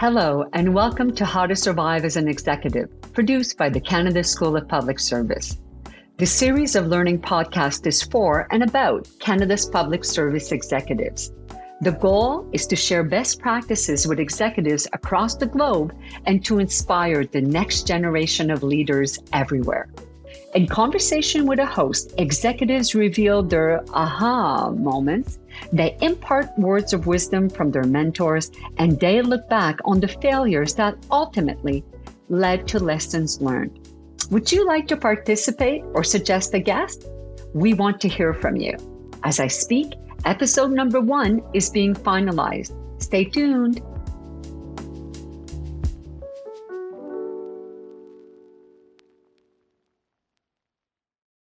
Hello, and welcome to How to Survive as an Executive, produced by the Canada School of Public Service. The series of learning podcast is for and about Canada's public service executives. The goal is to share best practices with executives across the globe and to inspire the next generation of leaders everywhere. In conversation with a host, executives reveal their aha moments they impart words of wisdom from their mentors and they look back on the failures that ultimately led to lessons learned. Would you like to participate or suggest a guest? We want to hear from you. As I speak, episode number one is being finalized. Stay tuned.